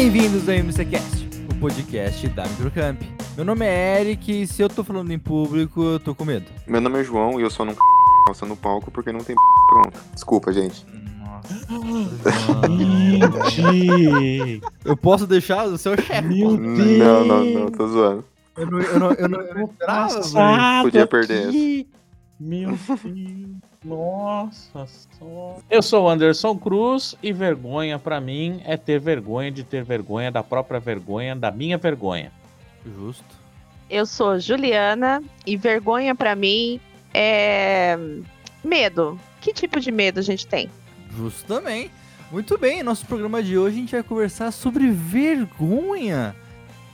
Bem-vindos ao MCCast, o podcast da Microcamp. Meu nome é Eric e se eu tô falando em público, eu tô com medo. Meu nome é João e eu só não calça no palco porque não tem pronto. Desculpa, gente. Gente! Eu posso deixar o seu chefe. Meu Deus! Não, não, não, tô zoando. Eu não, eu não, eu não, eu não esperava, Podia perder. Meu Deus! Nossa só. Eu sou o Anderson Cruz e vergonha pra mim é ter vergonha de ter vergonha da própria vergonha, da minha vergonha. Justo. Eu sou Juliana e vergonha pra mim é medo. Que tipo de medo a gente tem? Justo também. Muito bem, nosso programa de hoje a gente vai conversar sobre vergonha.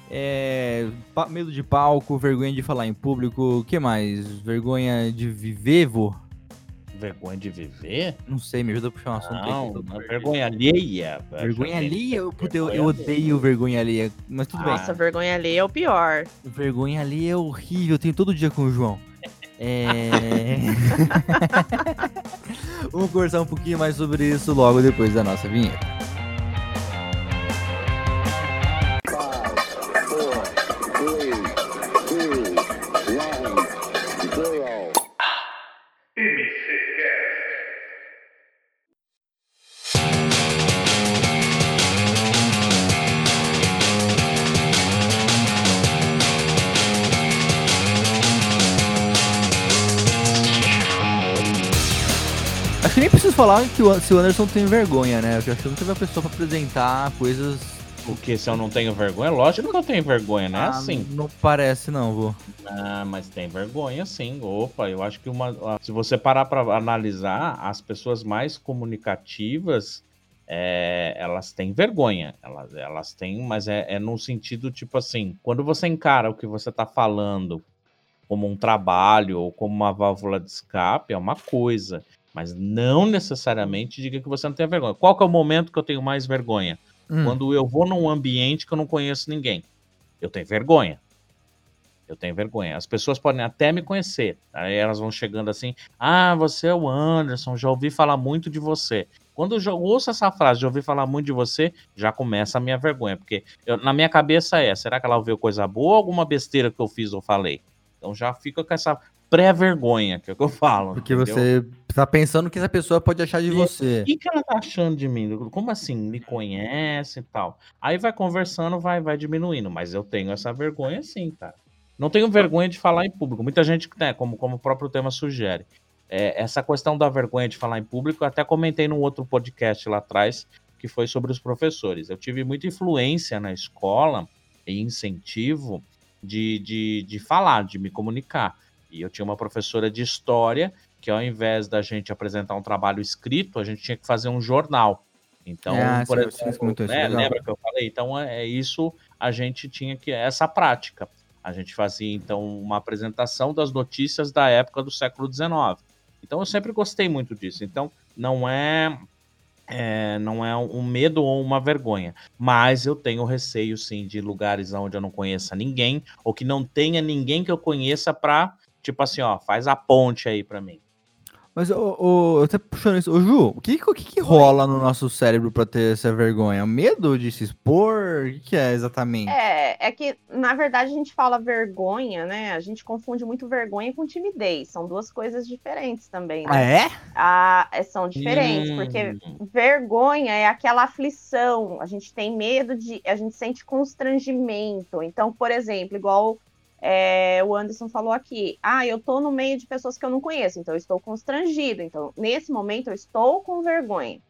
É, medo de palco, vergonha de falar em público, o que mais? Vergonha de viver, vô? Vergonha de viver? Não sei, me ajuda a puxar um assunto aí. Não, tô não é vergonha alheia. Vergonha alheia? Eu, puta, eu, eu Vergonha odeio vergonha alheia, mas tudo bem. Nossa, vergonha alheia é o pior. Vergonha alheia é horrível, eu tenho todo dia com o João. É... Vamos conversar um pouquinho mais sobre isso logo depois da nossa vinheta. Falar que o, se o Anderson tem vergonha, né? Eu acho que nunca vi uma pessoa pra apresentar coisas. Porque se eu não tenho vergonha, lógico que eu tenho vergonha, não é Ah, assim. Não parece, não, vô. Ah, mas tem vergonha sim. Opa, eu acho que uma. Se você parar para analisar, as pessoas mais comunicativas, é, elas têm vergonha. Elas, elas têm, mas é, é no sentido tipo assim: quando você encara o que você tá falando como um trabalho ou como uma válvula de escape, é uma coisa. Mas não necessariamente diga que você não tem vergonha. Qual que é o momento que eu tenho mais vergonha? Hum, Quando eu vou num ambiente que eu não conheço ninguém. Eu tenho vergonha. Eu tenho vergonha. As pessoas podem até me conhecer. Aí elas vão chegando assim: Ah, você é o Anderson, já ouvi falar muito de você. Quando eu ouço essa frase, já ouvi falar muito de você, já começa a minha vergonha. Porque eu- na minha cabeça é: será que ela ouviu coisa boa ou alguma besteira que eu fiz ou falei? Então já fica com essa pré-vergonha, que é o que eu falo. porque entendeu? você tá pensando o que essa pessoa pode achar de E- você. O que, que ela tá achando de mim? Como assim? Me conhece e tal. Aí vai conversando, vai, vai diminuindo. Mas eu tenho essa vergonha sim, cara. Não tenho vergonha de falar em público. Muita gente, né, como, como o próprio tema sugere. É, essa questão da vergonha de falar em público, eu até comentei num outro podcast lá atrás, que foi sobre os professores. Eu tive muita influência na escola e incentivo de, de, de falar, de me comunicar. E eu tinha uma professora de história que ao invés da gente apresentar um trabalho escrito, a gente tinha que fazer um jornal. Então, Ah, por exemplo, né, lembra que eu falei? Então, é é isso, a gente tinha que essa prática. A gente fazia então uma apresentação das notícias da época do século XIX. Então, eu sempre gostei muito disso. Então, não é é, não é um medo ou uma vergonha. Mas eu tenho receio, sim, de lugares onde eu não conheça ninguém, ou que não tenha ninguém que eu conheça pra, tipo assim, ó, faz a ponte aí pra mim. Mas, ô, ô, eu tô puxando isso. Ô, Ju, o que, o que, que rola no nosso cérebro pra ter essa vergonha? Medo de se expor? O que, que é exatamente? É, é que, na verdade, a gente fala vergonha, né? A gente confunde muito vergonha com timidez. São duas coisas diferentes também, Ah, né? é? Ah, é, são diferentes, Hum. porque vergonha é aquela aflição. A gente tem medo de. A gente sente constrangimento. Então, por exemplo, igual é, o Anderson falou aqui. Ah, eu tô no meio de pessoas que eu não conheço, então eu estou constrangido. Então, nesse momento, eu estou com vergonha.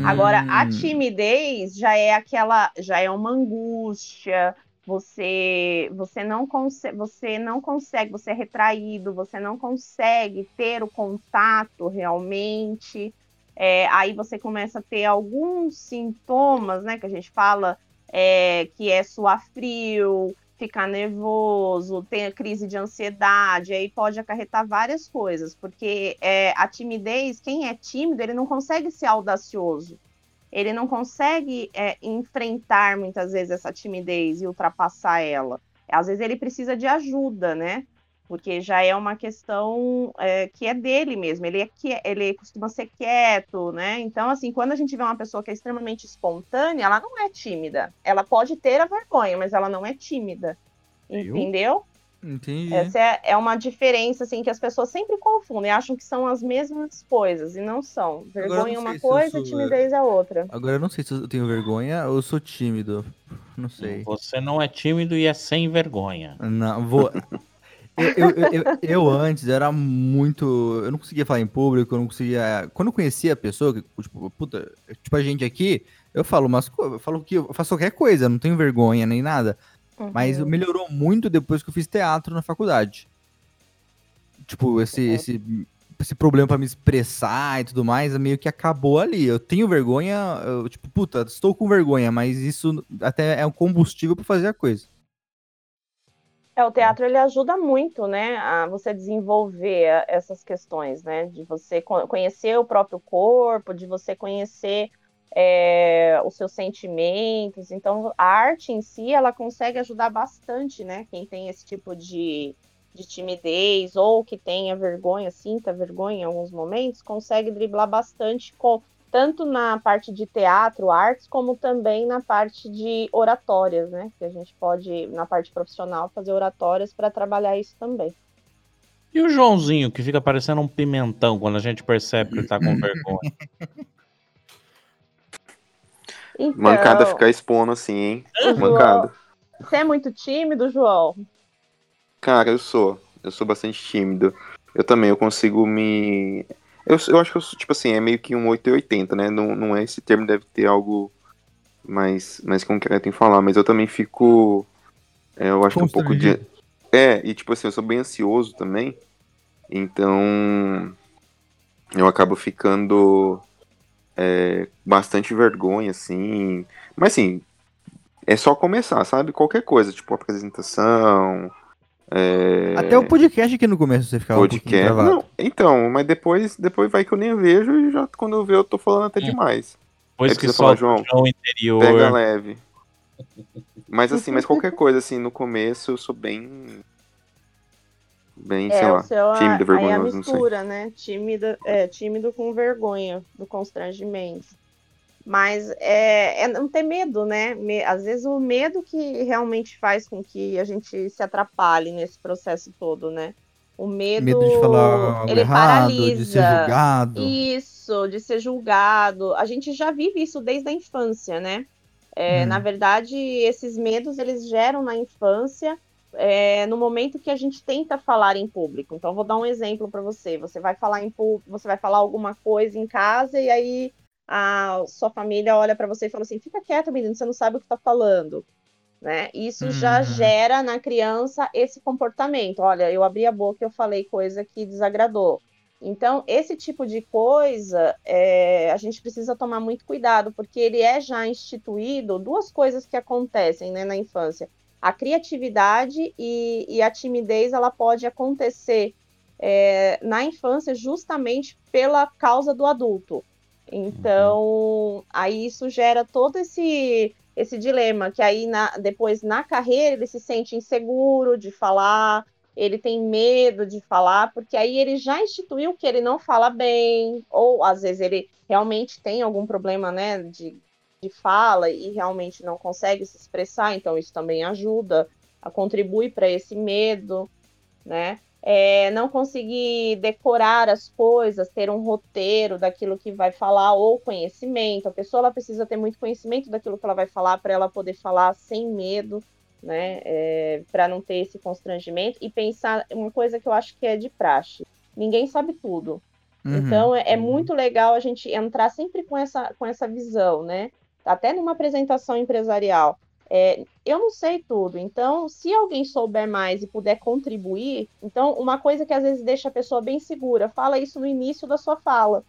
Agora, a Hum. timidez já é aquela, já é uma angústia. Você, você não consegue, você não consegue, você é retraído, você não consegue ter o contato realmente. É, aí você começa a ter alguns sintomas, né, que a gente fala é, que é suar frio, ficar nervoso, ter a crise de ansiedade, aí pode acarretar várias coisas, porque é, a timidez, quem é tímido, ele não consegue ser audacioso. Ele não consegue é, enfrentar muitas vezes essa timidez e ultrapassar ela. Às vezes ele precisa de ajuda, né? Porque já é uma questão é, que é dele mesmo, ele, é, ele costuma ser quieto, né? Então, assim, quando a gente vê uma pessoa que é extremamente espontânea, ela não é tímida. Ela pode ter a vergonha, mas ela não é tímida. Entendeu? Entendi. Essa é, é uma diferença, assim, que as pessoas sempre confundem, acham que são as mesmas coisas, e não são. Vergonha é uma coisa, sou... timidez é outra. Agora eu não sei se eu tenho vergonha ou eu sou tímido. Não sei. Você não é tímido e é sem vergonha. Não, vou. Eu, eu, eu, eu, antes era muito. Eu não conseguia falar em público, eu não conseguia. Quando eu conhecia a pessoa, tipo, puta, tipo a gente aqui, eu falo umas coisas, eu falo que eu faço qualquer coisa, não tenho vergonha nem nada. Uhum. Mas melhorou muito depois que eu fiz teatro na faculdade. Tipo, esse, uhum. esse, esse problema para me expressar e tudo mais, meio que acabou ali. Eu tenho vergonha, eu, tipo, puta, estou com vergonha, mas isso até é um combustível para fazer a coisa. É, o teatro ele ajuda muito, né, a você desenvolver essas questões, né, de você conhecer o próprio corpo, de você conhecer é, os seus sentimentos. Então, a arte em si, ela consegue ajudar bastante, né? Quem tem esse tipo de, de timidez ou que tenha vergonha, sinta vergonha em alguns momentos, consegue driblar bastante com tanto na parte de teatro, artes, como também na parte de oratórias, né? Que a gente pode, na parte profissional, fazer oratórias para trabalhar isso também. E o Joãozinho, que fica parecendo um pimentão quando a gente percebe que ele tá com vergonha? Então, Mancada ficar expondo assim, hein? João, Mancada. Você é muito tímido, João? Cara, eu sou. Eu sou bastante tímido. Eu também, eu consigo me. Eu, eu acho que eu tipo assim, é meio que um 880, né? Não, não é esse termo, deve ter algo mais, mais concreto em falar, mas eu também fico. É, eu acho que um pouco de. É, e tipo assim, eu sou bem ansioso também. Então. Eu acabo ficando é, bastante vergonha, assim. Mas assim, é só começar, sabe? Qualquer coisa, tipo apresentação. É... Até o podcast aqui no começo você ficava podcast. Um não, então, mas depois, depois vai que eu nem vejo e já quando eu ver eu tô falando até é. demais. Pois é que, que só João, o interior. Pega leve. Mas assim, mas qualquer coisa assim, no começo eu sou bem bem, é, sei lá, seu, tímido, vergonhoso, aí a mistura, né? Tímido, é, tímido com vergonha, do constrangimento. Mas é, é não ter medo, né? Me, às vezes o medo que realmente faz com que a gente se atrapalhe nesse processo todo, né? O medo, medo de falar ele errado, paralisa. de ser julgado. Isso, de ser julgado. A gente já vive isso desde a infância, né? É, hum. Na verdade, esses medos eles geram na infância é, no momento que a gente tenta falar em público. Então, vou dar um exemplo para você. Você vai falar em você vai falar alguma coisa em casa e aí a sua família olha para você e fala assim: "Fica quieto, menino, você não sabe o que está falando". Né? Isso uhum. já gera na criança esse comportamento. Olha, eu abri a boca e eu falei coisa que desagradou. Então, esse tipo de coisa, é, a gente precisa tomar muito cuidado, porque ele é já instituído duas coisas que acontecem né, na infância a criatividade e, e a timidez ela pode acontecer é, na infância justamente pela causa do adulto. Então, uhum. aí isso gera todo esse esse dilema que aí na, depois na carreira ele se sente inseguro de falar, ele tem medo de falar, porque aí ele já instituiu que ele não fala bem, ou às vezes ele realmente tem algum problema, né, de de fala e realmente não consegue se expressar, então isso também ajuda, a contribui para esse medo, né? É, não conseguir decorar as coisas, ter um roteiro daquilo que vai falar ou conhecimento. A pessoa ela precisa ter muito conhecimento daquilo que ela vai falar para ela poder falar sem medo, né? É, para não ter esse constrangimento e pensar uma coisa que eu acho que é de praxe. Ninguém sabe tudo. Uhum. Então é, é, muito legal a gente entrar sempre com essa, com essa visão, né? até numa apresentação empresarial. É, eu não sei tudo, então se alguém souber mais e puder contribuir, então uma coisa que às vezes deixa a pessoa bem segura, fala isso no início da sua fala,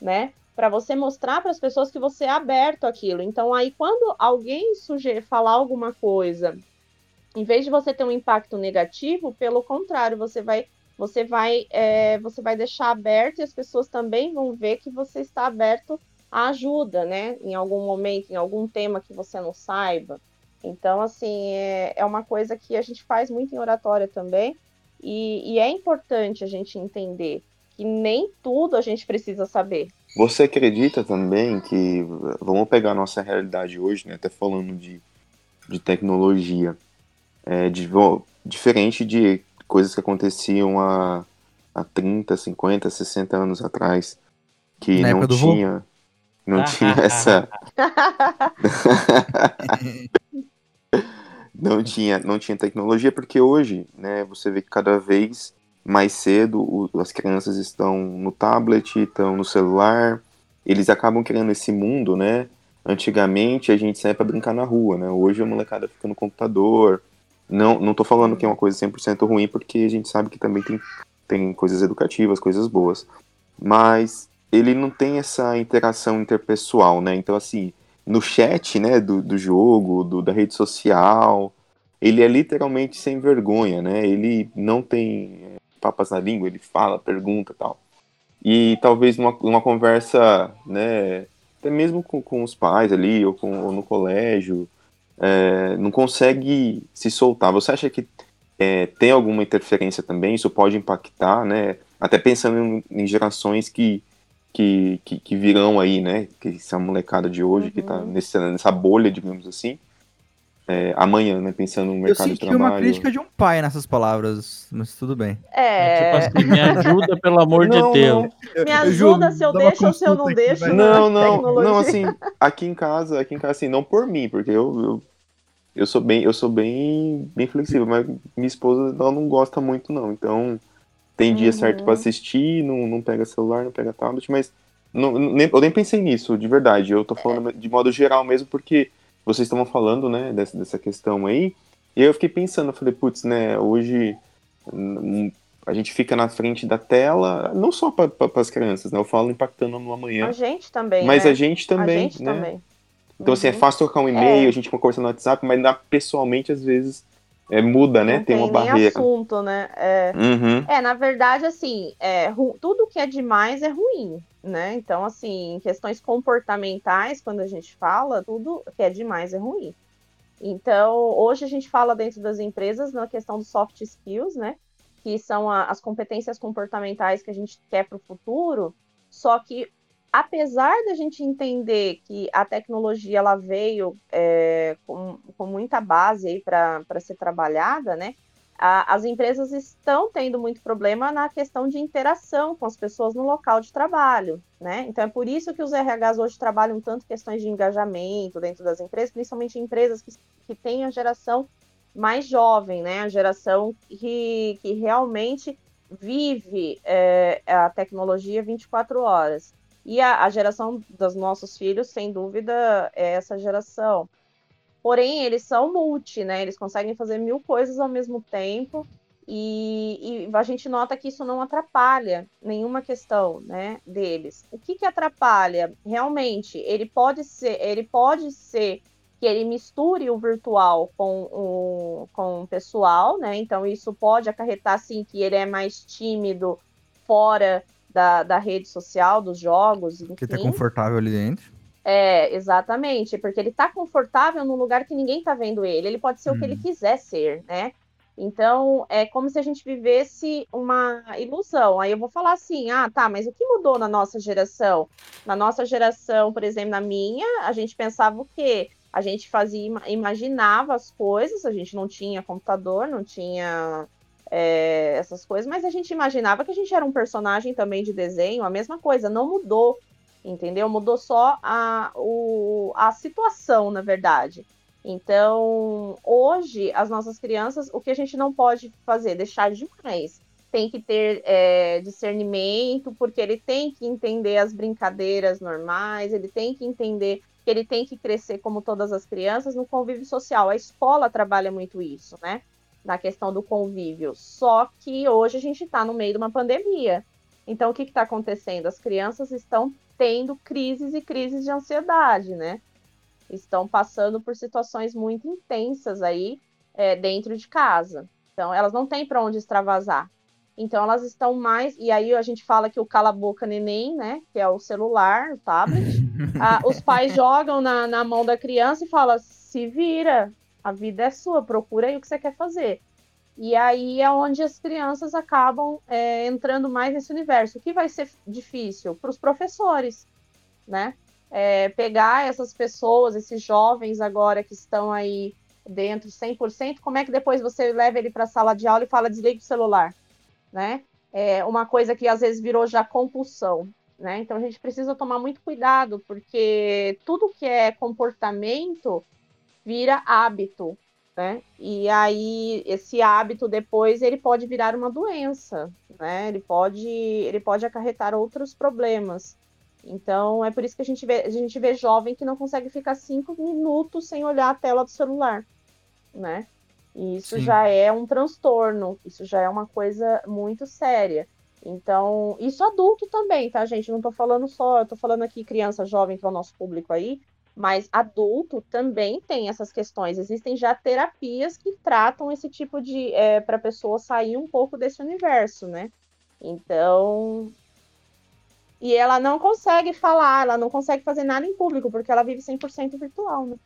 né? Para você mostrar para as pessoas que você é aberto àquilo. Então aí quando alguém sugerir falar alguma coisa, em vez de você ter um impacto negativo, pelo contrário, você vai você vai é, você vai deixar aberto e as pessoas também vão ver que você está aberto ajuda, né? Em algum momento, em algum tema que você não saiba. Então, assim, é, é uma coisa que a gente faz muito em oratória também. E, e é importante a gente entender que nem tudo a gente precisa saber. Você acredita também que, vamos pegar a nossa realidade hoje, né, até falando de, de tecnologia, é, de, diferente de coisas que aconteciam há, há 30, 50, 60 anos atrás, que Na não tinha, não tinha essa... não tinha, não tinha tecnologia, porque hoje, né, você vê que cada vez mais cedo o, as crianças estão no tablet, estão no celular, eles acabam criando esse mundo, né? Antigamente a gente saía para brincar na rua, né? Hoje a molecada fica no computador. Não, não tô falando que é uma coisa 100% ruim, porque a gente sabe que também tem, tem coisas educativas, coisas boas. Mas ele não tem essa interação interpessoal, né? Então, assim, no chat, né, do, do jogo, do, da rede social, ele é literalmente sem vergonha, né? Ele não tem é, papas na língua, ele fala, pergunta tal. E talvez numa, numa conversa, né, até mesmo com, com os pais ali, ou, com, ou no colégio, é, não consegue se soltar. Você acha que é, tem alguma interferência também? Isso pode impactar, né? Até pensando em, em gerações que, que, que, que, virão aí, né? Que essa molecada de hoje, uhum. que tá uhum. nessa, nessa bolha, digamos assim é, amanhã, né? Pensando no mercado de trabalho. Eu senti uma crítica de um pai nessas palavras, mas tudo bem. É. é tipo assim, me ajuda, pelo amor não, de Deus. Não. Me ajuda se eu deixo ou se eu não deixo. Não, não, não, assim, aqui em casa, aqui em casa, assim, não por mim, porque eu, eu, eu sou bem, eu sou bem, bem flexível, mas minha esposa ela não gosta muito, não. Então, tem dia uhum. certo para assistir, não, não pega celular, não pega tablet, mas não, nem, eu nem pensei nisso, de verdade. Eu tô falando de modo geral mesmo, porque vocês estavam falando, né, dessa, dessa questão aí, e aí eu fiquei pensando, eu falei, putz, né, hoje hum, a gente fica na frente da tela, não só para as crianças, né, eu falo impactando no amanhã. A gente também, Mas né? a gente também, a gente né? Também. Então, uhum. assim, é uhum. fácil trocar um e-mail, é. a gente conversa no WhatsApp, mas pessoalmente, às vezes, é, muda, né? Não tem, tem uma barreira. assunto, né? É, uhum. é na verdade, assim, é, tudo que é demais é ruim, né? Então, assim, questões comportamentais, quando a gente fala, tudo que é demais é ruim. Então, hoje a gente fala dentro das empresas na questão dos soft skills, né? Que são a, as competências comportamentais que a gente quer para o futuro. Só que, apesar da gente entender que a tecnologia ela veio é, com, com muita base para ser trabalhada, né? a, as empresas estão tendo muito problema na questão de interação com as pessoas no local de trabalho, né? Então é por isso que os RHs hoje trabalham tanto questões de engajamento dentro das empresas, principalmente empresas que, que têm a geração mais jovem, né? A geração que, que realmente vive é, a tecnologia 24 horas. E a, a geração dos nossos filhos, sem dúvida, é essa geração. Porém, eles são multi, né? Eles conseguem fazer mil coisas ao mesmo tempo. E, e, a gente nota que isso não atrapalha nenhuma questão né, deles. O que, que atrapalha? Realmente, ele pode ser, ele pode ser que ele misture o virtual com o, com o pessoal, né? Então, isso pode acarretar, sim, que ele é mais tímido fora da, da rede social, dos jogos, enfim. Que tá confortável ali dentro. É, exatamente, porque ele tá confortável num lugar que ninguém tá vendo ele. Ele pode ser hum. o que ele uhum. quiser ser, né? Então, é como se a gente vivesse uma ilusão. Aí eu vou falar assim: ah, tá, mas o que mudou na nossa geração? Na nossa geração, por exemplo, na minha, a gente pensava o quê? A gente fazia, imaginava as coisas, a gente não tinha computador, não tinha é, essas coisas, mas a gente imaginava que a gente era um personagem também de desenho, a mesma coisa, não mudou entendeu? Mudou só a, o, a situação, na verdade. Então, hoje, as nossas crianças, o que a gente não pode fazer? Deixar demais. Tem que ter é, discernimento, porque ele tem que entender as brincadeiras normais, ele tem que entender que ele tem que crescer como todas as crianças no convívio social. A escola trabalha muito isso, né? Na questão do convívio. Só que hoje a gente está no meio de uma pandemia. Então, o que está acontecendo? As crianças estão tendo crises e crises de ansiedade, né? Estão passando por situações muito intensas aí é, dentro de casa. Então, elas não têm para onde extravasar. Então, elas estão mais. E aí, a gente fala que o cala-boca neném, né? Que é o celular, o tablet. ah, os pais jogam na, na mão da criança e falam: se vira, a vida é sua, procura aí o que você quer fazer. E aí é onde as crianças acabam é, entrando mais nesse universo. O que vai ser difícil para os professores, né? É, pegar essas pessoas, esses jovens agora que estão aí dentro 100%, como é que depois você leva ele para a sala de aula e fala desligue o celular, né? É uma coisa que às vezes virou já compulsão, né? Então a gente precisa tomar muito cuidado, porque tudo que é comportamento vira hábito, né? E aí esse hábito depois ele pode virar uma doença, né? Ele pode ele pode acarretar outros problemas. Então é por isso que a gente vê a gente vê jovem que não consegue ficar cinco minutos sem olhar a tela do celular, né? E isso Sim. já é um transtorno, isso já é uma coisa muito séria. Então, isso adulto também, tá, gente? Não tô falando só, eu tô falando aqui criança, jovem, que é o nosso público aí, mas adulto também tem essas questões. Existem já terapias que tratam esse tipo de. É, para a pessoa sair um pouco desse universo, né? Então. E ela não consegue falar, ela não consegue fazer nada em público, porque ela vive 100% virtual, né?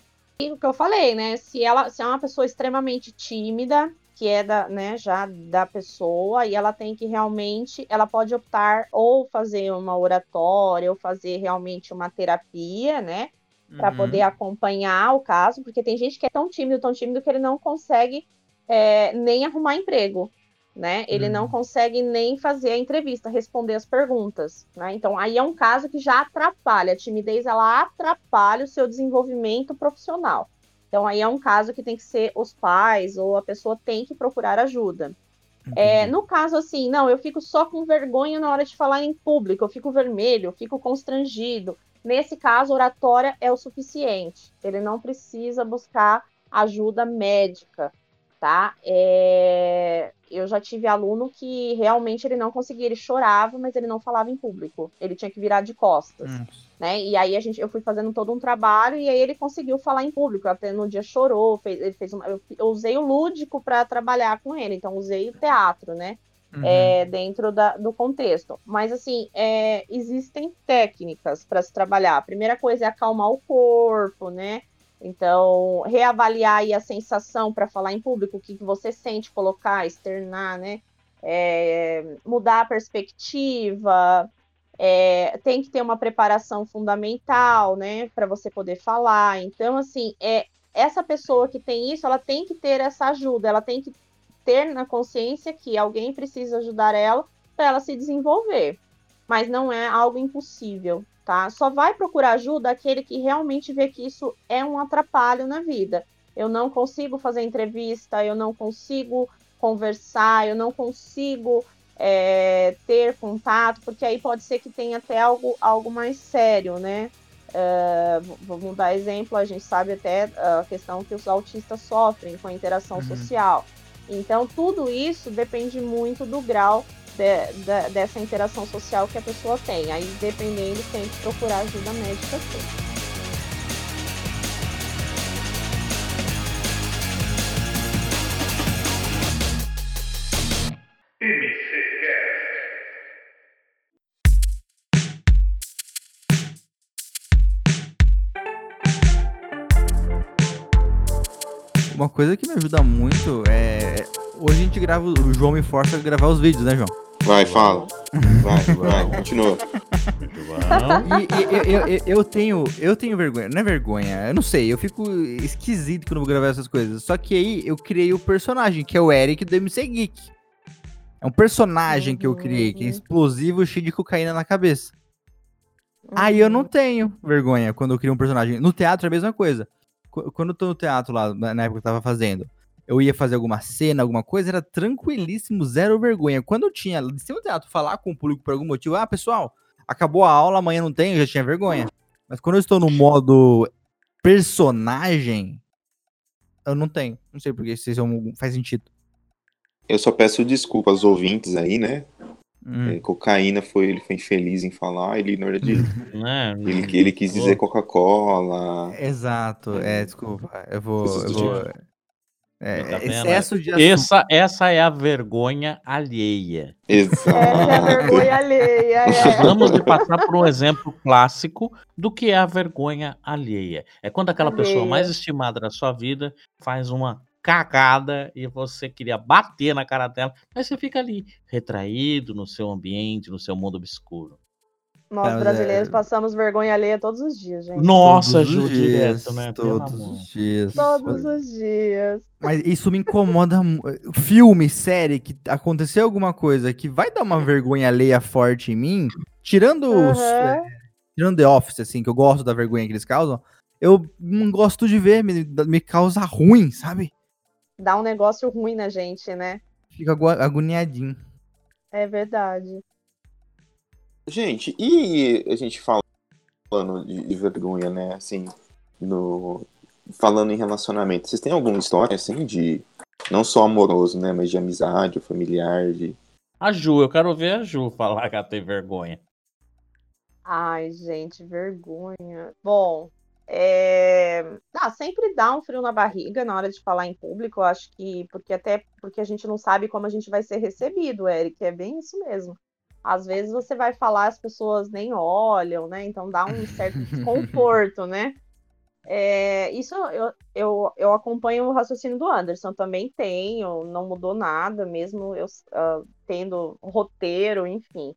E o que eu falei, né? Se ela se é uma pessoa extremamente tímida, que é da, né, já da pessoa, e ela tem que realmente, ela pode optar ou fazer uma oratória, ou fazer realmente uma terapia, né? Para uhum. poder acompanhar o caso, porque tem gente que é tão tímido, tão tímido que ele não consegue é, nem arrumar emprego, né? Ele uhum. não consegue nem fazer a entrevista, responder as perguntas, né? Então aí é um caso que já atrapalha, a timidez ela atrapalha o seu desenvolvimento profissional. Então aí é um caso que tem que ser os pais ou a pessoa tem que procurar ajuda. É, no caso assim, não, eu fico só com vergonha na hora de falar em público, eu fico vermelho, eu fico constrangido, Nesse caso, oratória é o suficiente. Ele não precisa buscar ajuda médica, tá? É... Eu já tive aluno que realmente ele não conseguia, ele chorava, mas ele não falava em público. Ele tinha que virar de costas, hum. né? E aí a gente, eu fui fazendo todo um trabalho e aí ele conseguiu falar em público. Até no dia chorou, fez, ele fez uma, eu, eu usei o lúdico para trabalhar com ele, então usei o teatro, né? Uhum. é, dentro da, do contexto. Mas, assim, é, existem técnicas para se trabalhar. A primeira coisa é acalmar o corpo, né? Então, reavaliar aí a sensação para falar em público, o que, que você sente, colocar, externar, né? É, mudar a perspectiva, é, tem que ter uma preparação fundamental, né, para você poder falar. Então, assim, é essa pessoa que tem isso, ela tem que ter essa ajuda, ela tem que ter na consciência que alguém precisa ajudar ela para ela se desenvolver. Mas não é algo impossível, tá? Só vai procurar ajuda aquele que realmente vê que isso é um atrapalho na vida. Eu não consigo fazer entrevista, eu não consigo conversar, eu não consigo é, ter contato, porque aí pode ser que tenha até algo, algo mais sério, né? Uh, vamos dar exemplo, a gente sabe até a questão que os autistas sofrem com a interação uhum. social. Então, tudo isso depende muito do grau de, de, dessa interação social que a pessoa tem. Aí, dependendo, tem que procurar ajuda médica sim. Uma coisa que me ajuda muito é. Hoje a gente grava. O João me força a gravar os vídeos, né, João? Vai, fala. Vai, vai, continua. E, e, eu, eu, eu, tenho, eu tenho vergonha, não é vergonha, eu não sei, eu fico esquisito quando vou gravar essas coisas. Só que aí eu criei o personagem, que é o Eric do MC Geek. É um personagem que eu criei, que é explosivo, cheio de cocaína na cabeça. Aí eu não tenho vergonha quando eu crio um personagem. No teatro é a mesma coisa quando eu tô no teatro lá, na época que eu tava fazendo, eu ia fazer alguma cena, alguma coisa, era tranquilíssimo, zero vergonha. Quando eu tinha cima do teatro falar com o público por algum motivo, ah, pessoal, acabou a aula, amanhã não tem, eu já tinha vergonha. Mas quando eu estou no modo personagem, eu não tenho. Não sei porque se isso faz sentido. Eu só peço desculpa aos ouvintes aí, né? Hum. É, cocaína foi, ele foi infeliz em falar, ele na verdade é, ele, ele quis dizer Coca-Cola. Exato, é, desculpa. Eu vou. Eu vou é, tá excesso de essa, essa é a vergonha alheia. Exato. Essa é a vergonha alheia. É. Vamos de passar por um exemplo clássico do que é a vergonha alheia. É quando aquela alheia. pessoa mais estimada da sua vida faz uma cagada e você queria bater na cara dela, mas você fica ali, retraído no seu ambiente, no seu mundo obscuro. Nós é- brasileiros passamos vergonha alheia todos os dias, gente. Nossa, Todos Ju, os direto, né? Todos os dias. Todos os dias. Mas isso me incomoda. Filme, série, que aconteceu alguma coisa que vai dar uma vergonha alheia forte em mim, tirando os. Aham. é, tirando The Office, assim, que eu gosto da vergonha que eles causam, eu não gosto de ver, me, me causa ruim, sabe? Dá um negócio ruim na gente, né? Fico agu- agoniadinho. É verdade. Gente, e a gente fala- falando de, de vergonha, né? Assim, no, falando em relacionamento, vocês têm alguma história, assim, de. Não só amoroso, né? Mas de amizade, familiar, de. A Ju, eu quero ver a Ju falar que ela tem vergonha. Ai, gente, vergonha. Bom, é... ah, sempre dá um frio na barriga na hora de falar em público, eu acho que, porque até porque a gente não sabe como a gente vai ser recebido, Eric, é bem isso mesmo. Às vezes você vai falar, as pessoas nem olham, né? Então dá um certo desconforto, né? É, isso eu, eu, eu acompanho o raciocínio do Anderson, também tenho, não mudou nada, mesmo eu ah, tendo roteiro, enfim.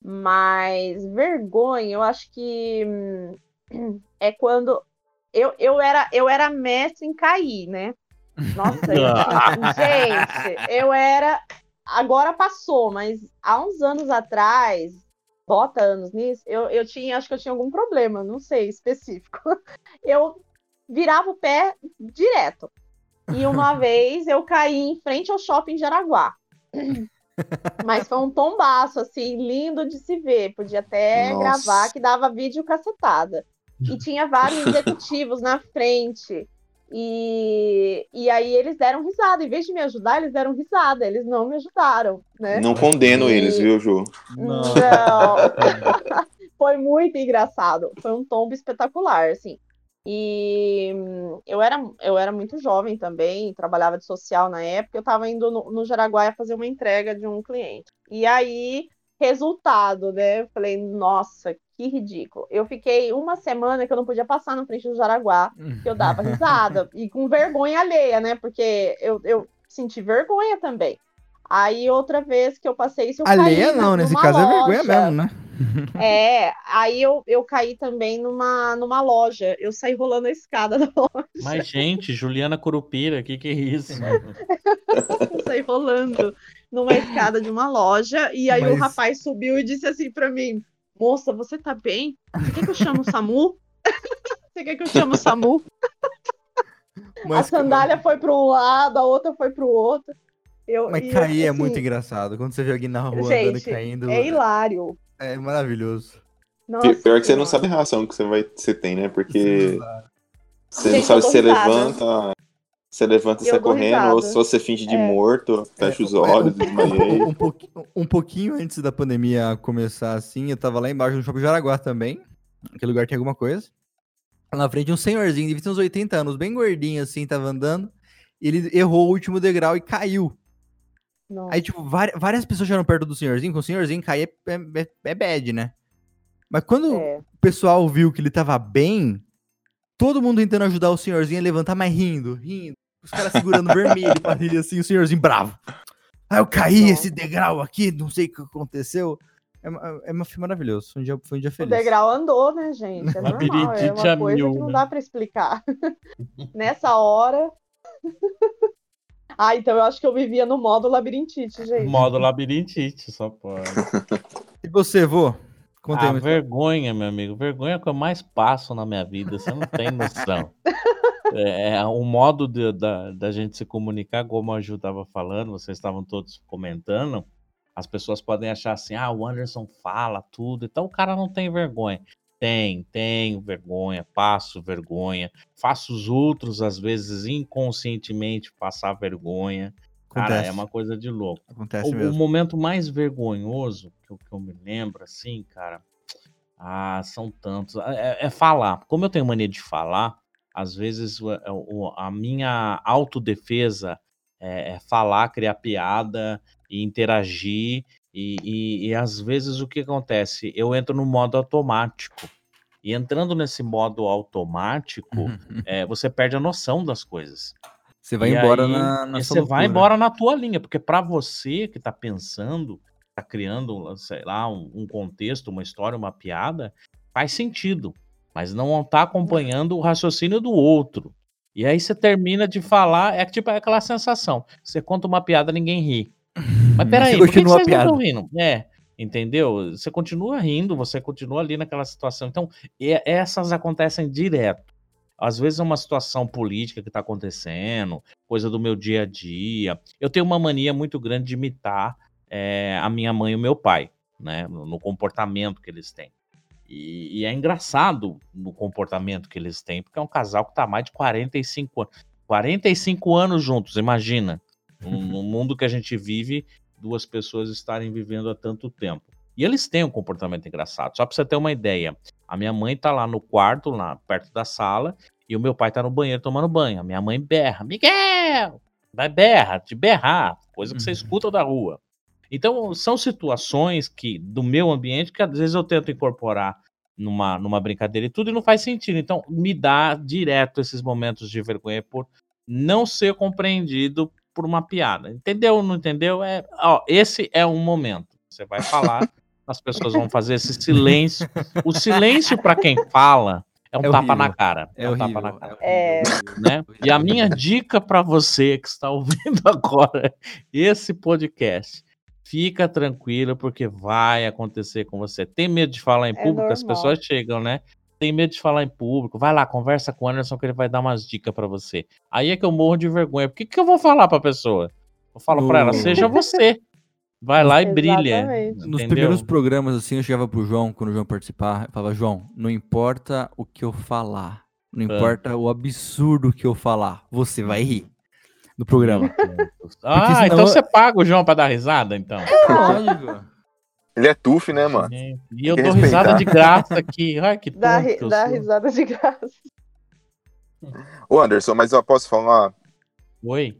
Mas vergonha, eu acho que hum, é quando eu, eu, era, eu era mestre em cair, né? Nossa, eu- gente, eu era. Agora passou, mas há uns anos atrás, bota anos nisso, eu, eu tinha, acho que eu tinha algum problema, não sei, específico. Eu virava o pé direto. E uma vez eu caí em frente ao shopping Jaraguá. Mas foi um tombaço, assim, lindo de se ver. Podia até Nossa. gravar que dava vídeo cacetada. E tinha vários executivos na frente. E, e aí eles deram risada. Em vez de me ajudar, eles deram risada. Eles não me ajudaram, né? Não condeno E- eles, viu, Ju? Não. Foi muito engraçado. Foi um tombo espetacular, assim. E hum, eu era, eu era muito jovem também, trabalhava de social na época. Eu estava indo no, no Jaraguá fazer uma entrega de um cliente. E aí, resultado, né? Eu falei, nossa, que ridículo. Eu fiquei uma semana que eu não podia passar na frente do Jaraguá, que eu dava risada. e com vergonha alheia, né? Porque eu, eu senti vergonha também. Aí, outra vez que eu passei isso, eu Alheia caí não, nesse numa caso é vergonha loja. mesmo, né? É, aí eu, eu caí também numa, numa loja. Eu saí rolando a escada da loja. Mas, gente, Juliana Curupira, o que, que é isso? Eu saí rolando numa escada de uma loja. E aí o Mas- rapaz subiu e disse assim pra mim: Moça, você tá bem? Você quer que eu chame o SAMU? Você quer que eu chame o SAMU? a Mas, sandália foi para um lado, a outra foi pro outro. Eu, mas e, cair é assim, muito engraçado. Quando você vê alguém na rua andando e Gente, caindo, é hilário. é maravilhoso. Nossa Pior que você não Senhora. sabe a reação que você, vai, você tem, né? Porque você Gente, não sabe eu dou se você levanta. Você levanta e sai correndo, ou se você finge de É. morto, fecha os É, olhos, um- desmaiei. um, pouquinho, um pouquinho antes da pandemia começar assim, eu tava lá embaixo no Shopping Jaraguá também. Aquele lugar tem alguma coisa. Lá na frente um senhorzinho, devia ter uns 80 anos, bem gordinho assim, tava andando. E ele errou o último degrau e caiu. Nossa. Aí, tipo, vari- várias pessoas chegaram perto do senhorzinho, com o senhorzinho cair é, é, é bad, né? Mas quando É. o pessoal viu que ele tava bem, todo mundo tentando ajudar o senhorzinho a levantar, mas rindo, rindo. Os caras segurando vermelho pra rir assim, o senhorzinho bravo. Ah, eu caí Nossa. esse degrau aqui, não sei o que aconteceu. É, é, foi maravilhoso, foi um dia, foi um dia O feliz. degrau andou, né, gente? É normal, é uma coisa mil, que não né? dá pra explicar. Nessa hora. Ah, então eu acho que eu vivia no modo labirintite, gente. Modo labirintite, só pode. E você, vô? Ah, história. vergonha, meu amigo. Vergonha é o que eu mais passo na minha vida. Você não tem noção. É, é o modo de- da, da gente se comunicar, como a Ju estava falando, vocês estavam todos comentando. As pessoas podem achar assim: ah, o Anderson fala tudo, então o cara não tem vergonha. Tem, tenho vergonha, passo vergonha, faço os outros, às vezes, inconscientemente passar vergonha. Cara, Acontece, é uma coisa de louco. acontece O, o mesmo. momento mais vergonhoso que eu, que eu me lembro, assim, cara. Ah, são tantos. É, é falar. Como eu tenho mania de falar, às vezes o- o- a minha autodefesa é, é falar, criar piada e interagir. E, e, e às vezes o que acontece? Eu entro no modo automático. E entrando nesse modo automático, é, você perde a noção das coisas. Você vai E embora aí, na, na você vai embora na tua linha, porque para você que tá pensando, tá criando, sei lá, um, um contexto, uma história, uma piada, faz sentido, mas não tá acompanhando o raciocínio do outro. E aí você termina de falar, é tipo aquela sensação, você conta uma piada, ninguém ri. Mas peraí, por que, vocês não estão rindo? É, entendeu? Você continua rindo, você continua ali naquela situação. Então, e- essas acontecem direto. Às vezes é uma situação política que está acontecendo, coisa do meu dia a dia. Eu tenho uma mania muito grande de imitar eh, a minha mãe e o meu pai, né? No, no comportamento que eles têm. E, e é engraçado no comportamento que eles têm, porque é um casal que está há mais de 45 anos. 45 anos juntos, imagina. No, no mundo que a gente vive, duas pessoas estarem vivendo há tanto tempo. E eles têm um comportamento engraçado. Só para você ter uma ideia, a minha mãe tá lá no quarto, lá perto da sala, e o meu pai tá no banheiro tomando banho. A minha mãe berra: Miguel! Vai berra, de berrar, coisa que você Uhum. escuta da rua. Então, são situações que, do meu ambiente, que às vezes eu tento incorporar numa, numa brincadeira e tudo, e não faz sentido. Então, me dá direto esses momentos de vergonha por não ser compreendido por uma piada. Entendeu? Não entendeu? É, ó, esse é um momento. Você vai falar, as pessoas vão fazer esse silêncio. O silêncio para quem fala é um É tapa na cara. É um horrível. tapa na cara. É. Né? E a minha dica para você que está ouvindo agora esse podcast, fica tranquilo porque vai acontecer com você. Tem medo de falar em É público? As pessoas chegam, né? Tem medo de falar em público? Vai lá, conversa com o Anderson que ele vai dar umas dicas para você. Aí é que eu morro de vergonha. Por que, que eu vou falar para a pessoa? Eu falo para ela, seja você. Vai lá e brilha. Exatamente. Nos entendeu? primeiros programas, assim, eu chegava pro João, quando o João participar, eu falava, João, não importa o que eu falar, não Ah. importa o absurdo que eu falar, você vai rir no programa. Ah, senão então você paga o João para dar risada, então. Lógico. Ele é tuf, né, mano? Gente, E eu dou risada respeitar. de graça aqui. Ai, que Dá, ri- dá risada de graça. Ô, Anderson, mas eu posso falar? Oi.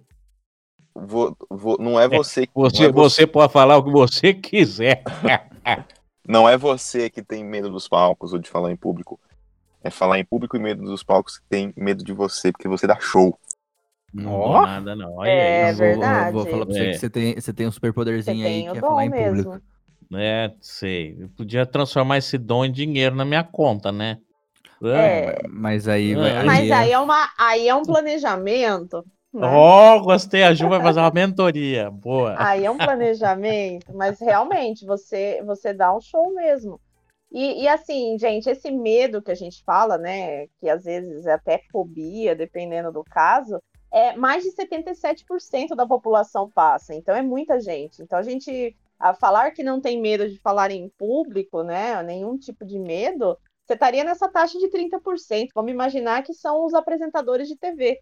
Vou, vou, não é você, Você, não, é você, você pode falar o que você quiser. não é você que tem medo dos palcos ou de falar em público. É falar em público e medo dos palcos que tem medo de você, porque você dá show. Não dou nada, não. Olha É vou- verdade. Vou, falar pra você É. que você tem, você tem um Você superpoderzinho aí que é falar em mesmo. público. É, sei. Eu podia transformar esse dom em dinheiro na minha conta, né? É. Mas aí vai. Ah. Mas aí é, uma, aí é um planejamento. Ó, gostei. A Ju vai fazer uma mentoria. Boa. Aí é um planejamento, mas realmente você você dá um show mesmo. E, e assim, gente, esse medo que a gente fala, né, que às vezes é até fobia, dependendo do caso, é mais de 77% da população passa. Então é muita gente. Então a gente a falar que não tem medo de falar em público, né, nenhum tipo de medo, você estaria nessa taxa de 30%. Vamos imaginar que são os apresentadores de TV,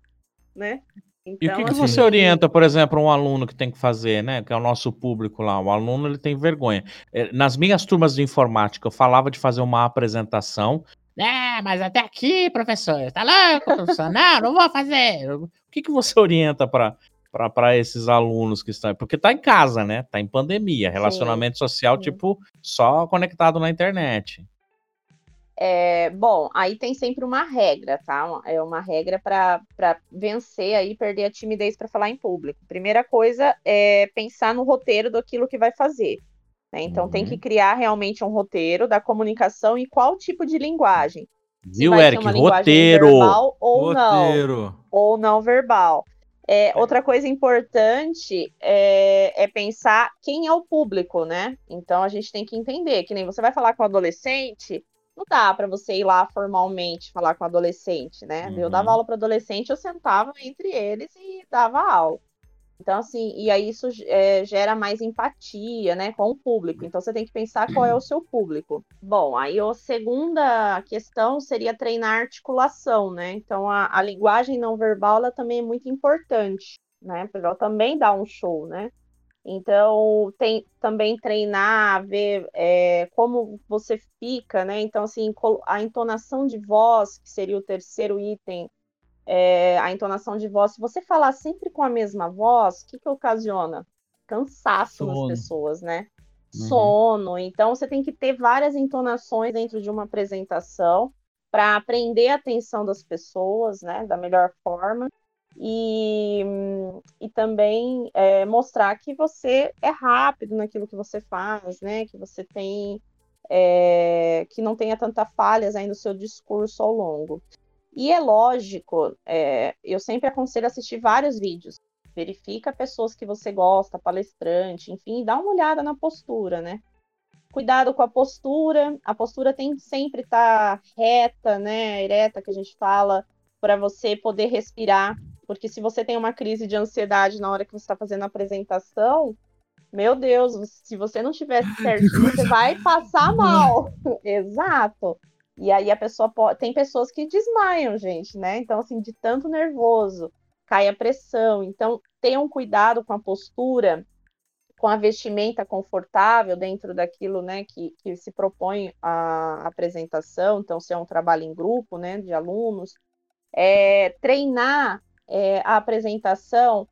né? E o Então, que, que assim, você orienta, por exemplo, um aluno que tem que fazer, né? Que é o nosso público lá. O aluno ele tem vergonha. Eh, Nas minhas turmas de informática, eu falava de fazer uma apresentação. É, mas até aqui, professor. Tá louco, professor? Não, não vou fazer. O que, que você orienta para para esses alunos que estão. Porque tá em casa, né? Tá em pandemia. Relacionamento social, Sim. tipo, só conectado na internet. É, bom, aí tem sempre uma regra, tá? É uma regra para vencer aí, perder a timidez para falar em público. Primeira coisa é pensar no roteiro daquilo que vai fazer. né? Então tem Uhum. que criar realmente um roteiro da comunicação e qual tipo de linguagem. Viu, Eric? Roteiro. verbal ou não Roteiro. ou não verbal. É, outra coisa importante é, é pensar quem é o público, né? Então a gente tem que entender que nem você vai falar com adolescente, não dá para você ir lá formalmente falar com adolescente, né? Eu Uhum. dava aula para adolescente, eu sentava entre eles e dava aula. Então, assim, e aí isso é, gera mais empatia, né, com o público. Então, você tem que pensar qual é o seu público. Bom, aí a segunda questão seria treinar a articulação, né? Então, a, a linguagem não verbal, ela também é muito importante, né? Porque ela também dá um show, né? Então, tem também treinar, ver é, como você fica, né? Então, assim, a entonação de voz, que seria o terceiro item, é, a entonação de voz, se você falar sempre com a mesma voz, o que que ocasiona? Cansaço nas Sono. pessoas, né? Uhum. Sono. Então, você tem que ter várias entonações dentro de uma apresentação para prender a atenção das pessoas, né, da melhor forma. E, e também é, mostrar que você é rápido naquilo que você faz, né? Que você tem é, que não tenha tanta falhas aí no seu discurso ao longo. E é lógico, é, eu sempre aconselho assistir vários vídeos. Verifica pessoas que você gosta, palestrante, enfim, dá uma olhada na postura, né? Cuidado com a postura. A postura tem que sempre estar tá reta, né? Ereta, que a gente fala, para você poder respirar. Porque se você tem uma crise de ansiedade na hora que você está fazendo a apresentação, meu Deus, se você não tiver certo, você vai passar mal. Exato. E aí a pessoa pode. Tem pessoas que desmaiam, gente, né? Então, assim, de tanto nervoso, cai a pressão. Então, tenham cuidado com a postura, com a vestimenta confortável dentro daquilo, né, que, que se propõe a apresentação. Então, se é um trabalho em grupo, né, de alunos, é, treinar é, a apresentação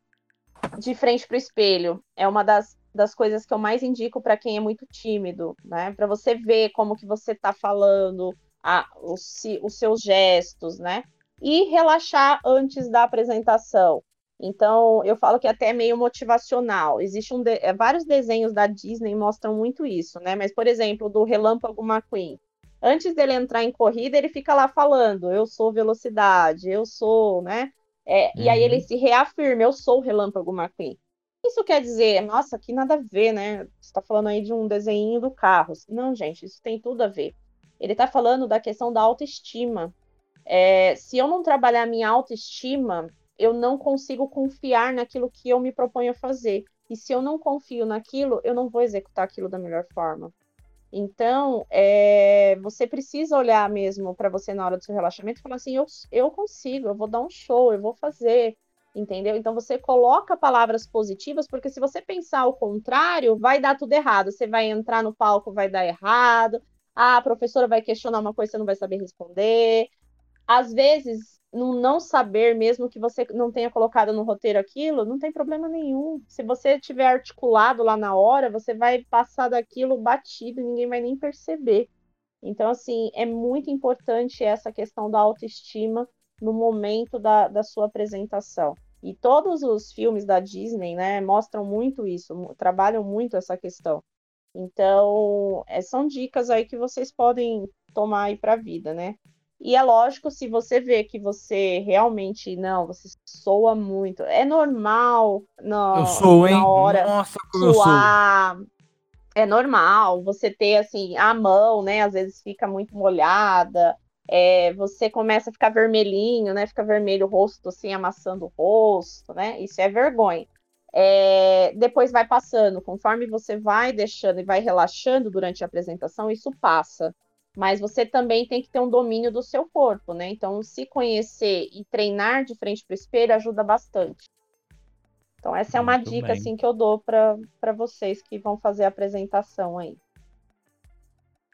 de frente para o espelho é uma das, das coisas que eu mais indico para quem é muito tímido, né? Para você ver como que você está falando, a, os, os seus gestos, né? E relaxar antes da apresentação. Então, eu falo que é até meio motivacional. Existem um de... É, vários desenhos da Disney mostram muito isso, né? Mas, por exemplo, do Relâmpago McQueen. Antes dele entrar em corrida, ele fica lá falando: eu sou velocidade, eu sou, né? É, uhum. E aí ele uhum. se reafirma: eu sou o Relâmpago McQueen. Isso quer dizer, nossa, que nada a ver, né? Você está falando aí de um desenho do Carros. Não, gente, isso tem tudo a ver. Ele está falando da questão da autoestima. É, se eu não trabalhar minha autoestima, eu não consigo confiar naquilo que eu me proponho a fazer. E se eu não confio naquilo, eu não vou executar aquilo da melhor forma. Então, é, você precisa olhar mesmo para você na hora do seu relaxamento e falar assim: eu, eu consigo, eu vou dar um show, eu vou fazer, entendeu? Então, você coloca palavras positivas, porque se você pensar o contrário, vai dar tudo errado. Você vai entrar no palco, vai dar errado, ah, a professora vai questionar uma coisa, você não vai saber responder. Às vezes, no não saber, mesmo que você não tenha colocado no roteiro aquilo, não tem problema nenhum. Se você tiver articulado lá na hora, você vai passar daquilo batido e ninguém vai nem perceber. Então, assim, é muito importante essa questão da autoestima no momento da, da sua apresentação. E todos os filmes da Disney, né, mostram muito isso, trabalham muito essa questão. Então, é, são dicas aí que vocês podem tomar aí para a vida, né? E é lógico, se você vê que você realmente não, você soa muito, é normal na, eu sou, hein? na hora Nossa, sou. É normal você ter assim a mão, né? Às vezes fica muito molhada. É, você começa a ficar vermelhinho, né? Fica vermelho o rosto, assim, amassando o rosto, né? Isso é vergonha. É, depois vai passando, conforme você vai deixando e vai relaxando durante a apresentação, isso passa. Mas você também tem que ter um domínio do seu corpo, né? Então, se conhecer e treinar de frente para o espelho ajuda bastante. Então, essa é uma Muito dica assim que eu dou para vocês que vão fazer a apresentação aí.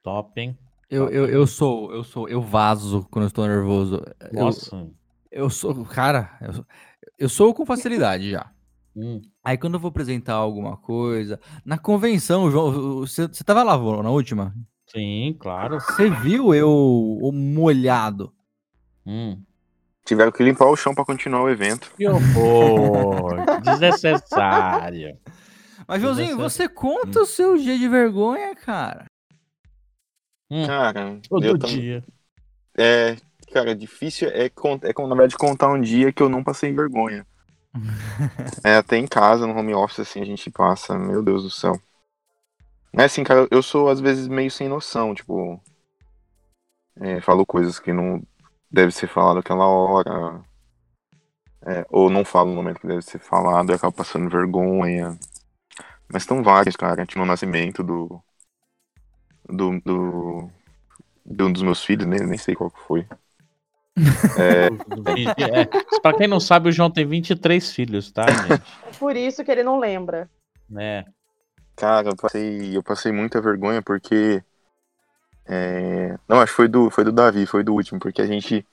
Top, hein? Eu, eu, eu sou, eu sou, eu vazo quando eu estou nervoso. Nossa. Eu, eu sou, cara, eu sou, eu sou com facilidade já. Hum. Aí quando eu vou apresentar alguma coisa, na convenção, João, você, você tava lá na última? Sim, claro. Você viu eu molhado? Hum. Tiveram que limpar o chão para continuar o evento. Que horror! Desnecessário. Mas, Joãozinho, você conta hum. o seu dia de vergonha, cara? Hum. Cara, todo dia. É, cara, difícil é, é, na verdade, contar um dia que eu não passei vergonha. é, até em casa, no home office, assim, a gente passa, meu Deus do céu. É assim, cara, eu sou às vezes meio sem noção, tipo. É, falo coisas que não deve ser falado aquela hora. É, ou não falo no momento que deve ser falado e acabo passando vergonha. Mas estão vários, cara. Tinha o nascimento do. Do. do de um dos meus filhos, nem, nem sei qual que foi. É... é, pra quem não sabe, o João tem 23 filhos, tá, gente? Por isso que ele não lembra. É. Cara, eu passei, eu passei muita vergonha porque. É... Não, acho que foi do, foi do Davi, foi do último, porque a gente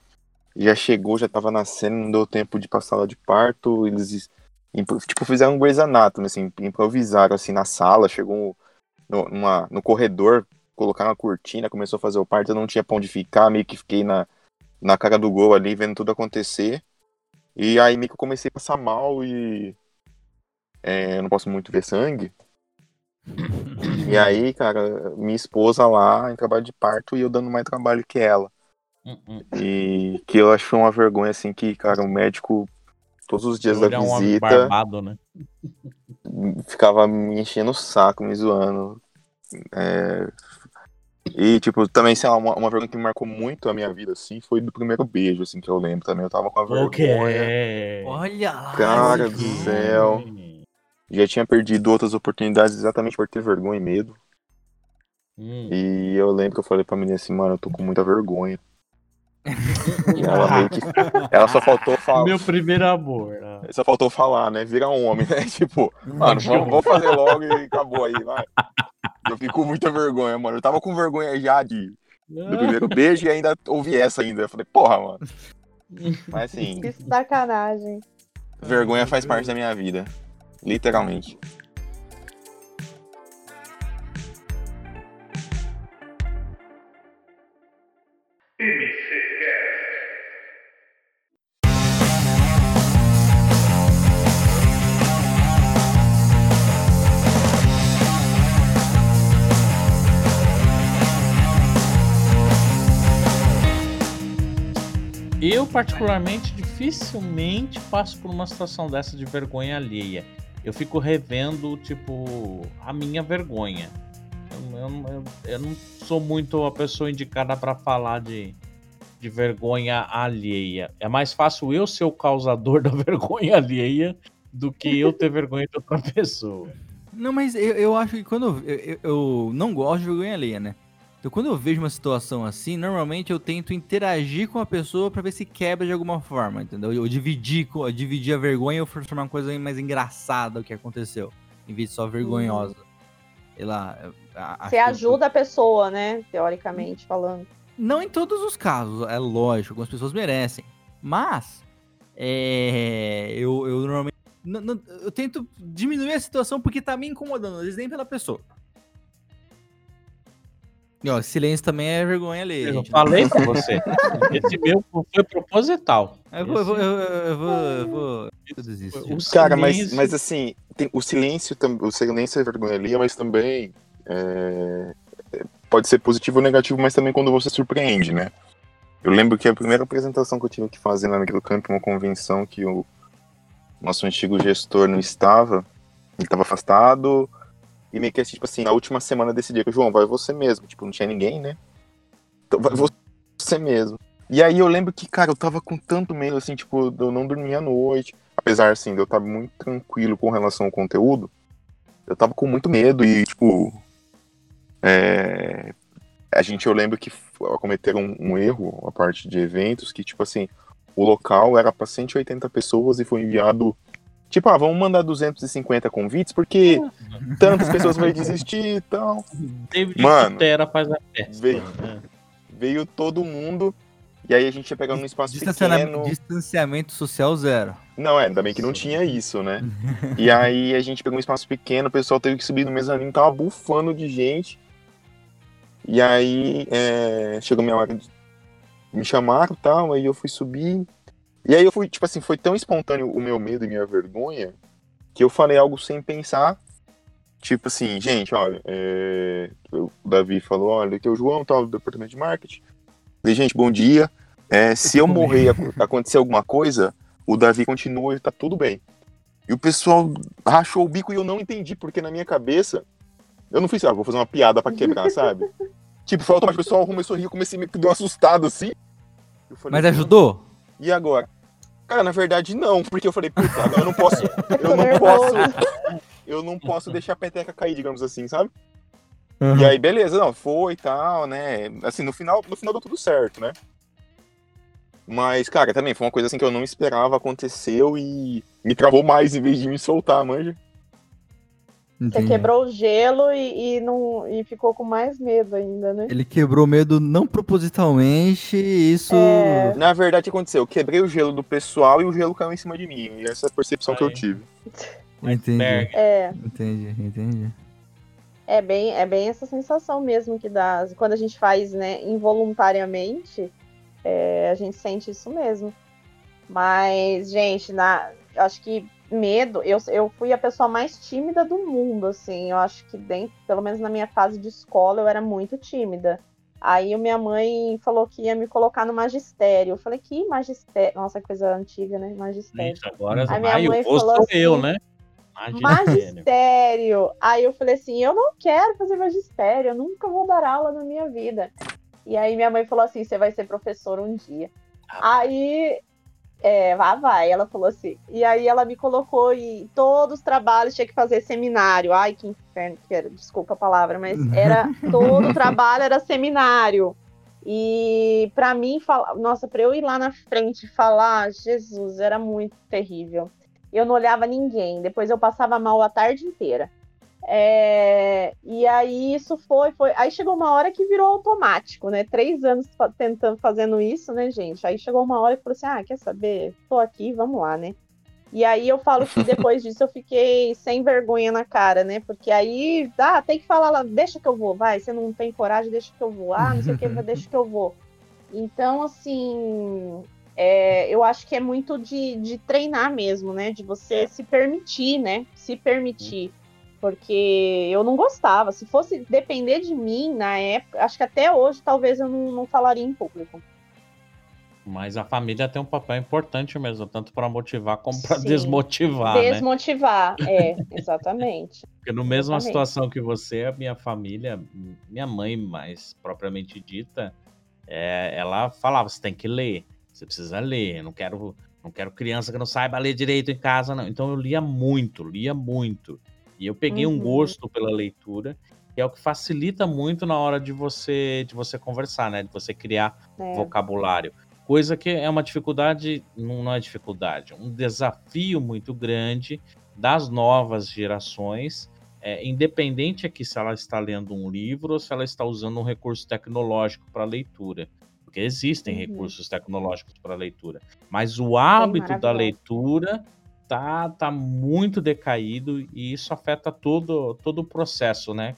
já chegou, já tava nascendo, não deu tempo de passar lá de parto. Eles, tipo, fizeram um Grey's Anatomy, assim, improvisaram assim na sala, chegou no, numa, no corredor, colocaram uma cortina, começou a fazer o parto, eu não tinha pão de ficar, meio que fiquei na, na cara do gol ali, vendo tudo acontecer. E aí meio que eu comecei a passar mal e. é, eu não posso muito ver sangue. E aí, cara, minha esposa lá em trabalho de parto e eu dando mais trabalho que ela. Hum, hum. E que eu acho uma vergonha, assim, que, cara, o médico, todos os dias da Ele é um homem visita, barbado, né? ficava me enchendo o saco, me zoando. É, E, tipo, também, sei lá, uma, uma vergonha que me marcou muito a minha vida, assim, foi do primeiro beijo, assim, que eu lembro também. Eu tava com a vergonha. é? Olha lá. Cara do céu. Já tinha perdido outras oportunidades exatamente por ter vergonha e medo. Hum. E eu lembro que eu falei pra menina assim, mano, eu tô com muita vergonha. E ela meio que. Ela só faltou falar. Meu primeiro amor. ah. Só faltou falar, né? Vira homem, né? Tipo, mano, vamos, vamos fazer logo e acabou aí, vai. Eu fico com muita vergonha, mano. Eu tava com vergonha já de, do primeiro beijo e ainda ouvi essa ainda. Eu falei, porra, mano. Mas assim, Que sacanagem. vergonha faz parte da minha vida. Literalmente. Eu, particularmente, dificilmente passo por uma situação dessa de vergonha alheia. Eu fico revendo, tipo, a minha vergonha. Eu, eu- eu- não sou muito a pessoa indicada pra falar de, de vergonha alheia. É mais fácil eu ser o causador da vergonha alheia do que eu ter vergonha de outra pessoa. Não, mas eu, eu acho que quando eu, eu, eu não gosto de vergonha alheia, né? Então quando eu vejo uma situação assim, normalmente eu tento interagir com a pessoa pra ver se quebra de alguma forma, entendeu? Eu dividir, co- dividir a vergonha ou transformar uma coisa mais engraçada o que aconteceu, em vez de só vergonhosa. Sei lá. eu- acho Você que eu- ajuda a pessoa, né? Teoricamente falando. Não em todos os casos, é lógico, algumas pessoas merecem. Mas, é, eu, eu normalmente. não- não- eu tento diminuir a situação porque tá me incomodando, às vezes nem pela pessoa. E, ó, silêncio também é vergonha ali. Eu falei pra você. Esse meu foi proposital. Eu vou, eu vou, eu vou, eu vou, eu vou- eu desisto. O Cara, mas, mas assim, tem, o silêncio o silêncio é vergonha ali, mas também é, é, pode ser positivo ou negativo, mas também quando você surpreende, né? Eu lembro que a primeira apresentação que eu tive que fazer lá naquele campo, uma convenção que o nosso antigo gestor não estava, ele estava afastado, e meio que assim, tipo assim, na última semana decidiu que João, vai você mesmo, tipo, não tinha ninguém, né? Então vai você mesmo. E aí eu lembro que, cara, eu tava com tanto medo, assim, tipo, eu não dormir à noite, apesar assim de eu estar muito tranquilo com relação ao conteúdo, eu tava com muito medo e, tipo. é, A gente, eu lembro que cometeram um, um erro, a parte de eventos, que, tipo assim, o local era para 180 pessoas e foi enviado. Tipo, ah, vamos mandar 250 convites, porque tantas pessoas vão desistir e tal. David Mano. Cutera faz a festa. Veio. né? Veio todo mundo, e aí a gente ia pegar um espaço Distanciamento, pequeno. distanciamento social zero. Não, é, ainda bem que não tinha isso, né? e aí a gente pegou um espaço pequeno, o pessoal teve que subir no mezanino, tava bufando de gente. E aí é, chegou minha hora de me chamaram e tal, aí eu fui subir. E aí eu fui, tipo assim, foi tão espontâneo o meu medo e minha vergonha que eu falei algo sem pensar. Tipo assim, gente, olha, é, o Davi falou, olha, aqui é o João, tal, do departamento de marketing. Falei, gente, bom dia. É, se eu morrer e ac- acontecer alguma coisa, o Davi continua e tá tudo bem. E o pessoal rachou o bico e eu não entendi, porque na minha cabeça, eu não fiz, ah, vou fazer uma piada pra quebrar, sabe? Tipo, foi automático, o pessoal começou a rir, eu comecei meio que deu um assustado assim. Falei, Mas ajudou? E agora? Cara, na verdade não, porque eu falei, puta, agora eu não posso, eu não nervoso. posso, eu não posso deixar a peteca cair, digamos assim, sabe? E aí, beleza, não, foi e tal, né? Assim, no final, no final deu tudo certo, né? Mas, cara, também foi uma coisa assim que eu não esperava, aconteceu e me travou mais em vez de me soltar, manja. Você quebrou o gelo e, e não, e ficou com mais medo ainda, né? Ele quebrou medo não propositalmente, e isso. É. Na verdade, o que aconteceu? Eu quebrei o gelo do pessoal e o gelo caiu em cima de mim. E essa é a percepção que eu Aí. tive. Entendi. É, Entendi, entendi. é bem, é bem essa sensação mesmo que dá. Quando a gente faz, né, involuntariamente, é, a gente sente isso mesmo. Mas, gente, na, acho que medo, eu, eu fui a pessoa mais tímida do mundo, assim. Eu acho que dentro, pelo menos na minha fase de escola, eu era muito tímida. Aí minha mãe falou que ia me colocar no magistério. Eu falei, que magistério? Nossa, que coisa antiga, né? Magistério. Isso, agora Aí minha ah, mãe falou sou eu, assim, né? Magistério. Aí eu falei assim, eu não quero fazer magistério, eu nunca vou dar aula na minha vida. E aí minha mãe falou assim, você vai ser professor um dia. Aí, é, vá, vai, ela falou assim. E aí ela me colocou e todos os trabalhos tinha que fazer seminário. Ai, que inferno que era, desculpa a palavra, mas era todo trabalho era seminário. E para mim, falar, nossa, para eu ir lá na frente e falar, Jesus, era muito terrível. Eu não olhava ninguém. Depois eu passava mal a tarde inteira. É, e aí isso foi, foi. Aí chegou uma hora que virou automático, né? Três anos tentando fazendo isso, né, gente? Aí chegou uma hora que falou assim: ah, quer saber? Tô aqui, vamos lá, né? E aí eu falo que depois disso eu fiquei sem vergonha na cara, né? Porque aí, ah, tem que falar lá, deixa que eu vou, vai. Você não tem coragem, deixa que eu vou. Ah, não sei o que, deixa que eu vou. Então, assim, é, eu acho que é muito de, de treinar mesmo, né? De você se permitir, né? Se permitir. Porque eu não gostava. Se fosse depender de mim na época, acho que até hoje talvez eu não, não falaria em público. Mas a família tem um papel importante mesmo, tanto para motivar como para Sim. desmotivar, né? Desmotivar, é, exatamente. Porque no mesma Exatamente. situação que você, a minha família, minha mãe mais propriamente dita, é, ela falava, você tem que ler, você precisa ler, eu não quero, não quero criança que não saiba ler direito em casa, não. Então eu lia muito, lia muito. E eu peguei um Uhum. gosto pela leitura, que é o que facilita muito na hora de você de você conversar, né? De você criar É. vocabulário. Coisa que é uma dificuldade, não é dificuldade, um desafio muito grande das novas gerações, é, independente aqui se ela está lendo um livro ou se ela está usando um recurso tecnológico para leitura. Porque existem Uhum. recursos tecnológicos para leitura. Mas o hábito da leitura tá, tá muito decaído e isso afeta todo, todo o processo, né?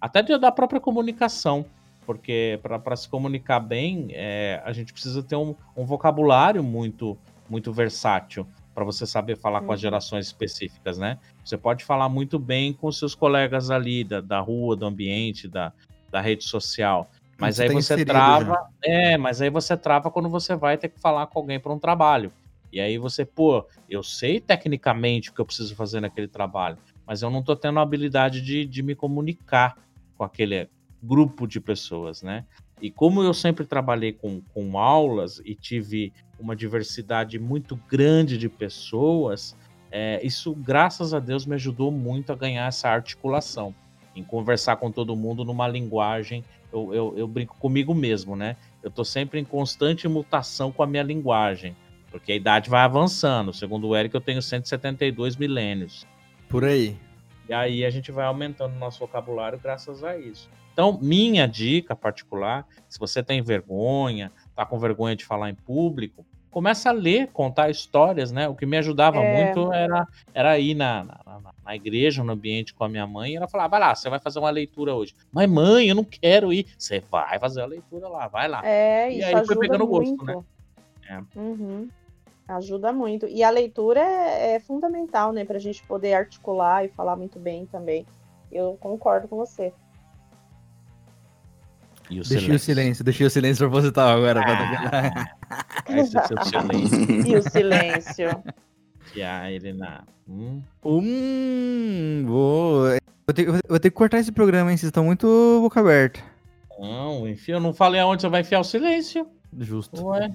Até da própria comunicação porque para se comunicar bem, é, a gente precisa ter um, um vocabulário muito, muito versátil para você saber falar com as Uhum. gerações específicas, né? Você pode falar muito bem com seus colegas ali da, da rua, do ambiente, da, da rede social. Mas Você aí tá você trava. É, mas aí você trava quando você vai ter que falar com alguém para um trabalho. E aí você, pô, eu sei tecnicamente o que eu preciso fazer naquele trabalho, mas eu não tô tendo a habilidade de, de me comunicar com aquele grupo de pessoas, né? E como eu sempre trabalhei com, com aulas e tive uma diversidade muito grande de pessoas, é, isso, graças a Deus, me ajudou muito a ganhar essa articulação, em conversar com todo mundo numa linguagem. Eu, eu, eu brinco comigo mesmo, né? Eu tô sempre em constante mutação com a minha linguagem, porque a idade vai avançando. Segundo o Eric, eu tenho 172 milênios. Por aí. E aí a gente vai aumentando o nosso vocabulário graças a isso. Então, minha dica particular, se você tem vergonha, tá com vergonha de falar em público, começa a ler, contar histórias, né? O que me ajudava É. muito era, era ir na, na, na- na igreja, no ambiente com a minha mãe, e ela falava, vai lá, você vai fazer uma leitura hoje. Mas mãe, eu não quero ir. Você vai fazer a leitura lá, vai lá. É, E isso aí foi pegando gosto, muito. né? É. Uhum. Ajuda muito. E a leitura é, é fundamental, né? Pra gente poder articular e falar muito bem também. Eu concordo com você. E o Deixei o silêncio, deixei o silêncio proposital agora. pra- Esse é o silêncio. E o silêncio. E a Helena. Hum, Hum, vou... Vou ter, vou ter que cortar esse programa, hein? Vocês estão muito boca aberta. não, enfia, eu não falei aonde você vai enfiar o silêncio. Justo, Ué.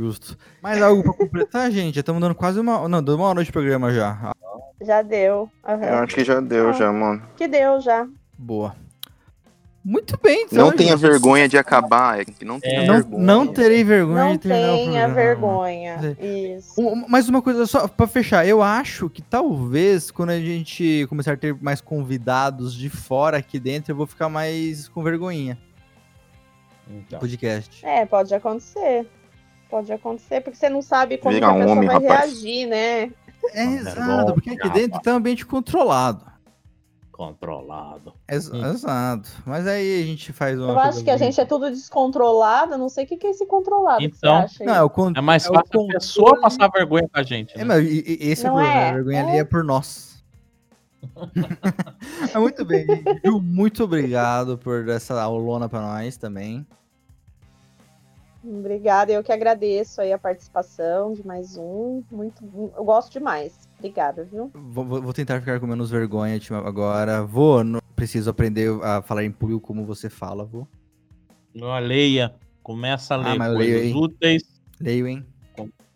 Justo. Mais algo pra completar, gente? Já estamos dando quase uma... Não, deu uma hora de programa já. Já deu. Aham. Eu acho que já deu, Ah. já, mano. Que deu já. boa. Muito bem, então. Não tenha gente. vergonha de acabar, é que não tenha É. Não, vergonha. não terei vergonha Não de terminar tenha vergonha. Isso. Mais uma coisa só pra fechar, eu acho que talvez quando a gente começar a ter mais convidados de fora aqui dentro, eu vou ficar mais com vergonhinha Então, podcast. É, pode acontecer. Pode acontecer, porque você não sabe como Vira que a pessoa homem, vai rapaz. reagir, né? É, Não, exato, porque aqui dentro tá um ambiente controlado. descontrolado. Ex- Hum. Exato. Mas aí a gente faz uma. Eu acho coisa que a gente é tudo descontrolado. Não sei o que que é esse controlado. que você Então? Não, é o con- É mais é o fácil a controle- pessoa passar vergonha com a gente. É, Né? mas e- e- esse é o Não problema. é? A vergonha ali É. é por nós. Mas muito bem, Ju, muito obrigado por essa aulona pra nós também. Obrigada, eu que agradeço aí a participação de mais um. Muito, eu gosto demais. Obrigada, viu? Vou, vou- tentar ficar com menos vergonha agora. Vou, não preciso aprender a falar em público como você fala, vou. Não, leia. Começa a Ah, ler mas eu coisas leio, hein? úteis. Leio, hein?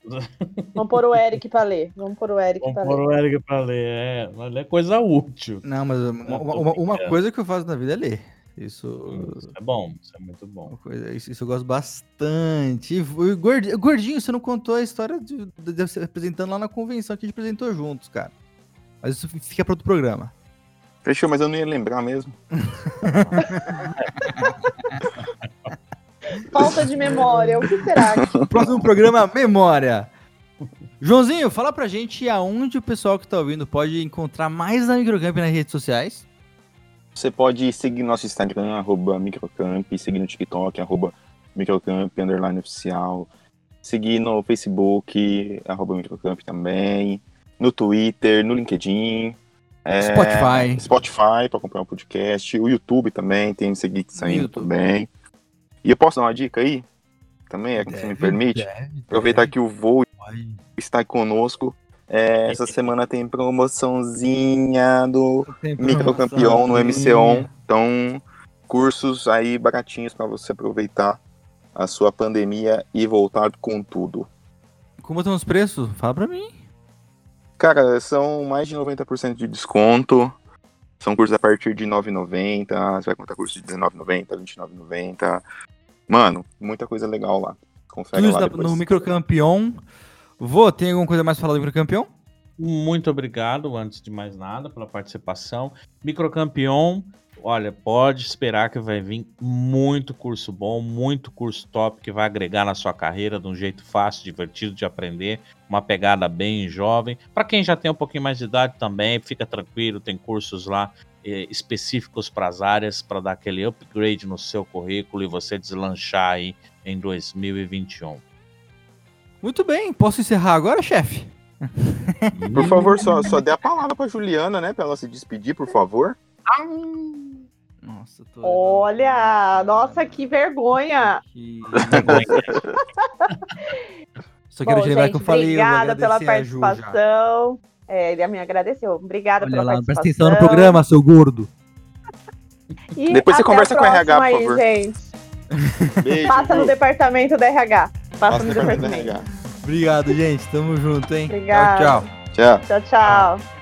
Vamos pôr o Eric pra ler. Vamos pôr o Eric Vamos pra pôr ler. o Eric pra ler. É, mas é coisa útil. Não, mas uma, uma- uma- coisa que eu faço na vida é ler. Isso, Isso é bom, isso é muito bom. coisa, isso, isso eu gosto bastante. E o Gordinho, Gordinho, você não contou a história de, de, de você apresentando lá na convenção que a gente apresentou juntos, cara. Mas isso fica para outro programa. Fechou, mas eu não ia lembrar mesmo. Falta de memória. O que será? que- Próximo programa, Memória. Joãozinho, fala pra gente aonde o pessoal que tá ouvindo pode encontrar mais da Microcamp nas redes sociais. Você pode seguir nosso Instagram, arroba microcamp, seguir no TikTok, arroba microcamp, underline oficial. Seguir no Facebook, arroba microcamp também. No Twitter, no LinkedIn. é, Spotify. Spotify para acompanhar o podcast. O YouTube também, tem que seguir saindo também. E eu posso dar uma dica aí? Também, é que você me permite? Aproveitar que o voo está conosco. É, essa semana tem promoçãozinha do microcampeão no MC1. Então, cursos aí baratinhos para você aproveitar a sua pandemia e voltar com tudo. Como estão os preços? Fala pra mim. Cara, são mais de 90% de desconto. São cursos a partir de R$ 9,90. Você vai contar curso de R$19,90, R$29,90. Mano, muita coisa legal lá. Confere Tudo lá depois. no Microcampeão. Vô, tem alguma coisa mais pra falar do Microcampeão? Muito obrigado, antes de mais nada, pela participação. Microcampeão, olha, pode esperar que vai vir muito curso bom, muito curso top que vai agregar na sua carreira de um jeito fácil, divertido de aprender, uma pegada bem jovem. Para quem já tem um pouquinho mais de idade também, fica tranquilo, tem cursos lá eh, específicos para as áreas para dar aquele upgrade no seu currículo e você deslanchar aí em 2021. Muito bem, posso encerrar agora, chefe? Por favor, só, só dê a palavra pra Juliana, né? Pra ela se despedir, por favor. Nossa, tô. Olha, nossa, que vergonha. Que... Só quero Bom, lembrar gente, que eu falei. obrigada pela participação. É, ele me agradeceu. Obrigada Olha pela lá, presta participação. atenção no programa, seu gordo. E Depois você conversa com o RH, por aí, favor. gente. Beijo. Passa no departamento da RH. Passa, no departamento. Obrigado, gente. Tamo junto, hein? Obrigada. Tchau, tchau. Tchau. Tchau, tchau.